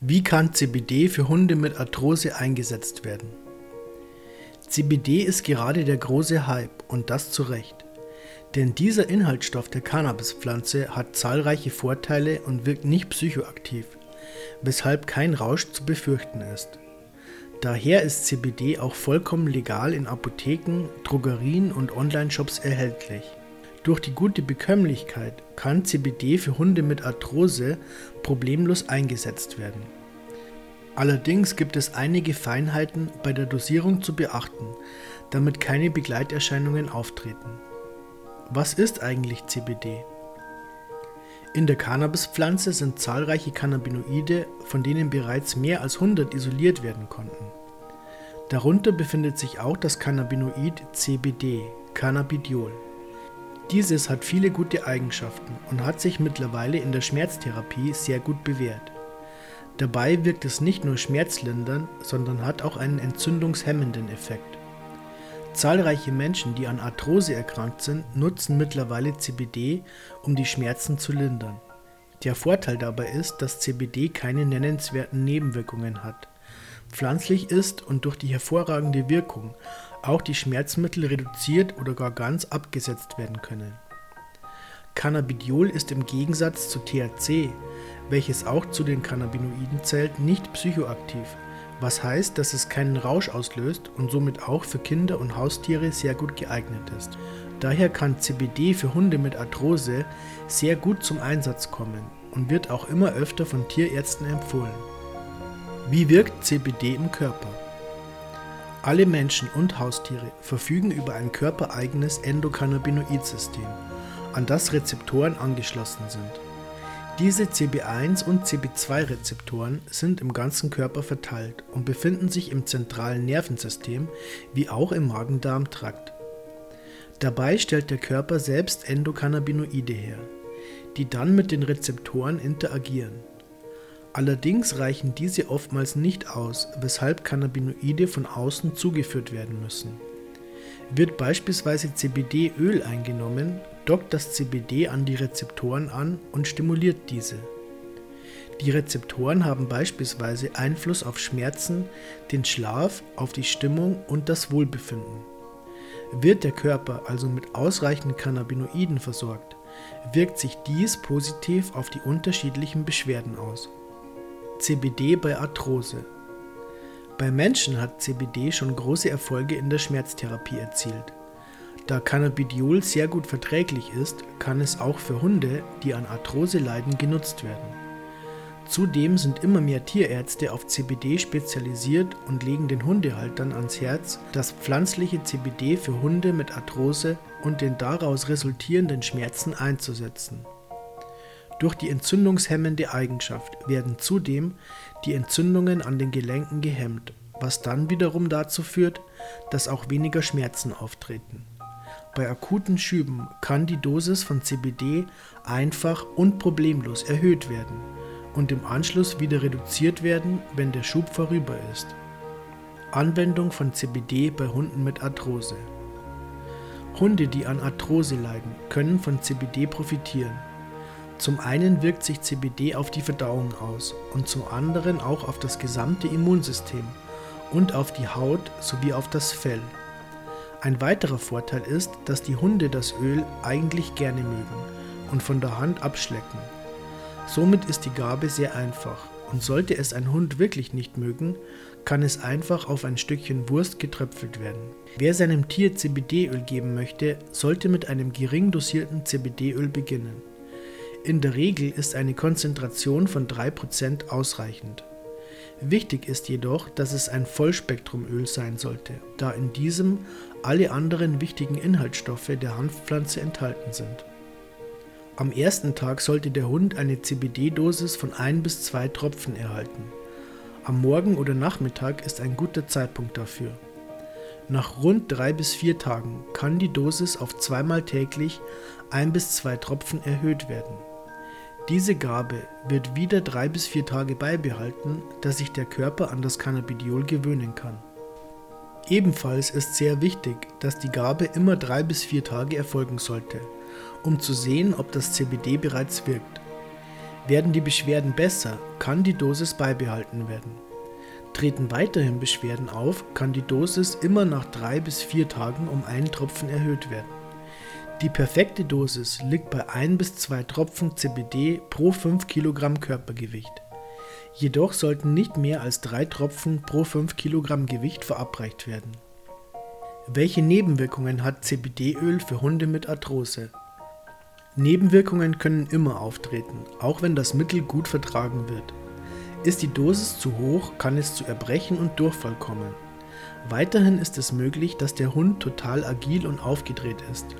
Wie kann CBD für Hunde mit Arthrose eingesetzt werden? CBD ist gerade der große Hype und das zu Recht. Denn dieser Inhaltsstoff der Cannabispflanze hat zahlreiche Vorteile und wirkt nicht psychoaktiv, weshalb kein Rausch zu befürchten ist. Daher ist CBD auch vollkommen legal in Apotheken, Drogerien und Online-Shops erhältlich. Durch die gute Bekömmlichkeit kann CBD für Hunde mit Arthrose problemlos eingesetzt werden. Allerdings gibt es einige Feinheiten bei der Dosierung zu beachten, damit keine Begleiterscheinungen auftreten. Was ist eigentlich CBD? In der Cannabispflanze sind zahlreiche Cannabinoide, von denen bereits mehr als 100 isoliert werden konnten. Darunter befindet sich auch das Cannabinoid CBD, Cannabidiol. Dieses hat viele gute Eigenschaften und hat sich mittlerweile in der Schmerztherapie sehr gut bewährt. Dabei wirkt es nicht nur schmerzlindernd, sondern hat auch einen entzündungshemmenden Effekt. Zahlreiche Menschen, die an Arthrose erkrankt sind, nutzen mittlerweile CBD, um die Schmerzen zu lindern. Der Vorteil dabei ist, dass CBD keine nennenswerten Nebenwirkungen hat, pflanzlich ist und durch die hervorragende Wirkung auch die Schmerzmittel reduziert oder gar ganz abgesetzt werden können. Cannabidiol ist im Gegensatz zu THC, welches auch zu den Cannabinoiden zählt, nicht psychoaktiv, was heißt, dass es keinen Rausch auslöst und somit auch für Kinder und Haustiere sehr gut geeignet ist. Daher kann CBD für Hunde mit Arthrose sehr gut zum Einsatz kommen und wird auch immer öfter von Tierärzten empfohlen. Wie wirkt CBD im Körper? Alle Menschen und Haustiere verfügen über ein körpereigenes Endokannabinoid-System, an das Rezeptoren angeschlossen sind. Diese CB1 und CB2-Rezeptoren sind im ganzen Körper verteilt und befinden sich im zentralen Nervensystem wie auch im Magen-Darm-Trakt. Dabei stellt der Körper selbst Endokannabinoide her, die dann mit den Rezeptoren interagieren. Allerdings reichen diese oftmals nicht aus, weshalb Cannabinoide von außen zugeführt werden müssen. Wird beispielsweise CBD-Öl eingenommen, dockt das CBD an die Rezeptoren an und stimuliert diese. Die Rezeptoren haben beispielsweise Einfluss auf Schmerzen, den Schlaf, auf die Stimmung und das Wohlbefinden. Wird der Körper also mit ausreichend Cannabinoiden versorgt, wirkt sich dies positiv auf die unterschiedlichen Beschwerden aus. CBD bei Arthrose. Bei Menschen hat CBD schon große Erfolge in der Schmerztherapie erzielt. Da Cannabidiol sehr gut verträglich ist, kann es auch für Hunde, die an Arthrose leiden, genutzt werden. Zudem sind immer mehr Tierärzte auf CBD spezialisiert und legen den Hundehaltern ans Herz, das pflanzliche CBD für Hunde mit Arthrose und den daraus resultierenden Schmerzen einzusetzen. Durch die entzündungshemmende Eigenschaft werden zudem die Entzündungen an den Gelenken gehemmt, was dann wiederum dazu führt, dass auch weniger Schmerzen auftreten. Bei akuten Schüben kann die Dosis von CBD einfach und problemlos erhöht werden und im Anschluss wieder reduziert werden, wenn der Schub vorüber ist. Anwendung von CBD bei Hunden mit Arthrose. Hunde, die an Arthrose leiden, können von CBD profitieren zum einen wirkt sich CBD auf die Verdauung aus und zum anderen auch auf das gesamte Immunsystem und auf die Haut sowie auf das Fell. Ein weiterer Vorteil ist, dass die Hunde das Öl eigentlich gerne mögen und von der Hand abschlecken. Somit ist die Gabe sehr einfach und sollte es ein Hund wirklich nicht mögen, kann es einfach auf ein Stückchen Wurst getröpfelt werden. Wer seinem Tier CBD-Öl geben möchte, sollte mit einem gering dosierten CBD-Öl beginnen. In der Regel ist eine Konzentration von 3% ausreichend. Wichtig ist jedoch, dass es ein Vollspektrumöl sein sollte, da in diesem alle anderen wichtigen Inhaltsstoffe der Hanfpflanze enthalten sind. Am ersten Tag sollte der Hund eine CBD-Dosis von 1 bis 2 Tropfen erhalten. Am Morgen oder Nachmittag ist ein guter Zeitpunkt dafür. Nach rund 3 bis 4 Tagen kann die Dosis auf zweimal täglich 1 bis 2 Tropfen erhöht werden. Diese Gabe wird wieder drei bis vier Tage beibehalten, dass sich der Körper an das Cannabidiol gewöhnen kann. Ebenfalls ist sehr wichtig, dass die Gabe immer drei bis vier Tage erfolgen sollte, um zu sehen, ob das CBD bereits wirkt. Werden die Beschwerden besser, kann die Dosis beibehalten werden. Treten weiterhin Beschwerden auf, kann die Dosis immer nach drei bis vier Tagen um einen Tropfen erhöht werden. Die perfekte Dosis liegt bei 1 bis 2 Tropfen CBD pro 5 Kilogramm Körpergewicht. Jedoch sollten nicht mehr als 3 Tropfen pro 5 Kilogramm Gewicht verabreicht werden. Welche Nebenwirkungen hat CBD-Öl für Hunde mit Arthrose? Nebenwirkungen können immer auftreten, auch wenn das Mittel gut vertragen wird. Ist die Dosis zu hoch, kann es zu Erbrechen und Durchfall kommen. Weiterhin ist es möglich, dass der Hund total agil und aufgedreht ist.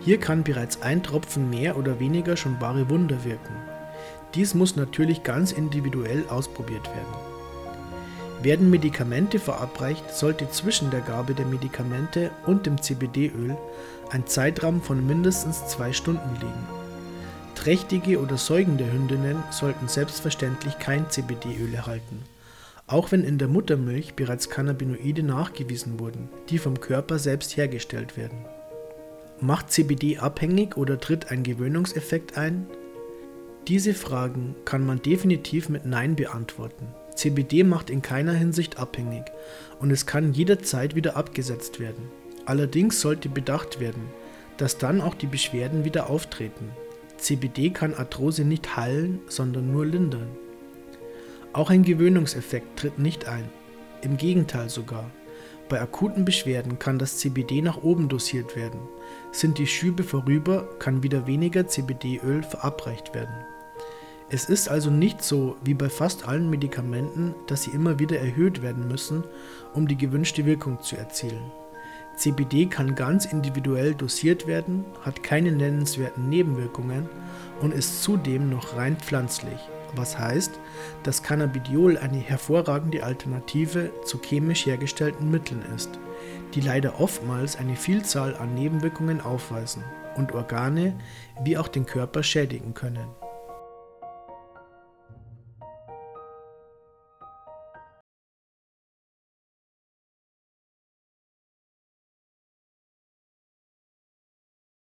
Hier kann bereits ein Tropfen mehr oder weniger schon wahre Wunder wirken. Dies muss natürlich ganz individuell ausprobiert werden. Werden Medikamente verabreicht, sollte zwischen der Gabe der Medikamente und dem CBD-Öl ein Zeitraum von mindestens zwei Stunden liegen. Trächtige oder säugende Hündinnen sollten selbstverständlich kein CBD-Öl erhalten, auch wenn in der Muttermilch bereits Cannabinoide nachgewiesen wurden, die vom Körper selbst hergestellt werden. Macht CBD abhängig oder tritt ein Gewöhnungseffekt ein? Diese Fragen kann man definitiv mit Nein beantworten. CBD macht in keiner Hinsicht abhängig und es kann jederzeit wieder abgesetzt werden. Allerdings sollte bedacht werden, dass dann auch die Beschwerden wieder auftreten. CBD kann Arthrose nicht heilen, sondern nur lindern. Auch ein Gewöhnungseffekt tritt nicht ein. Im Gegenteil sogar. Bei akuten Beschwerden kann das CBD nach oben dosiert werden. Sind die Schübe vorüber, kann wieder weniger CBD-Öl verabreicht werden. Es ist also nicht so wie bei fast allen Medikamenten, dass sie immer wieder erhöht werden müssen, um die gewünschte Wirkung zu erzielen. CBD kann ganz individuell dosiert werden, hat keine nennenswerten Nebenwirkungen und ist zudem noch rein pflanzlich, was heißt, dass Cannabidiol eine hervorragende Alternative zu chemisch hergestellten Mitteln ist, die leider oftmals eine Vielzahl an Nebenwirkungen aufweisen und Organe wie auch den Körper schädigen können.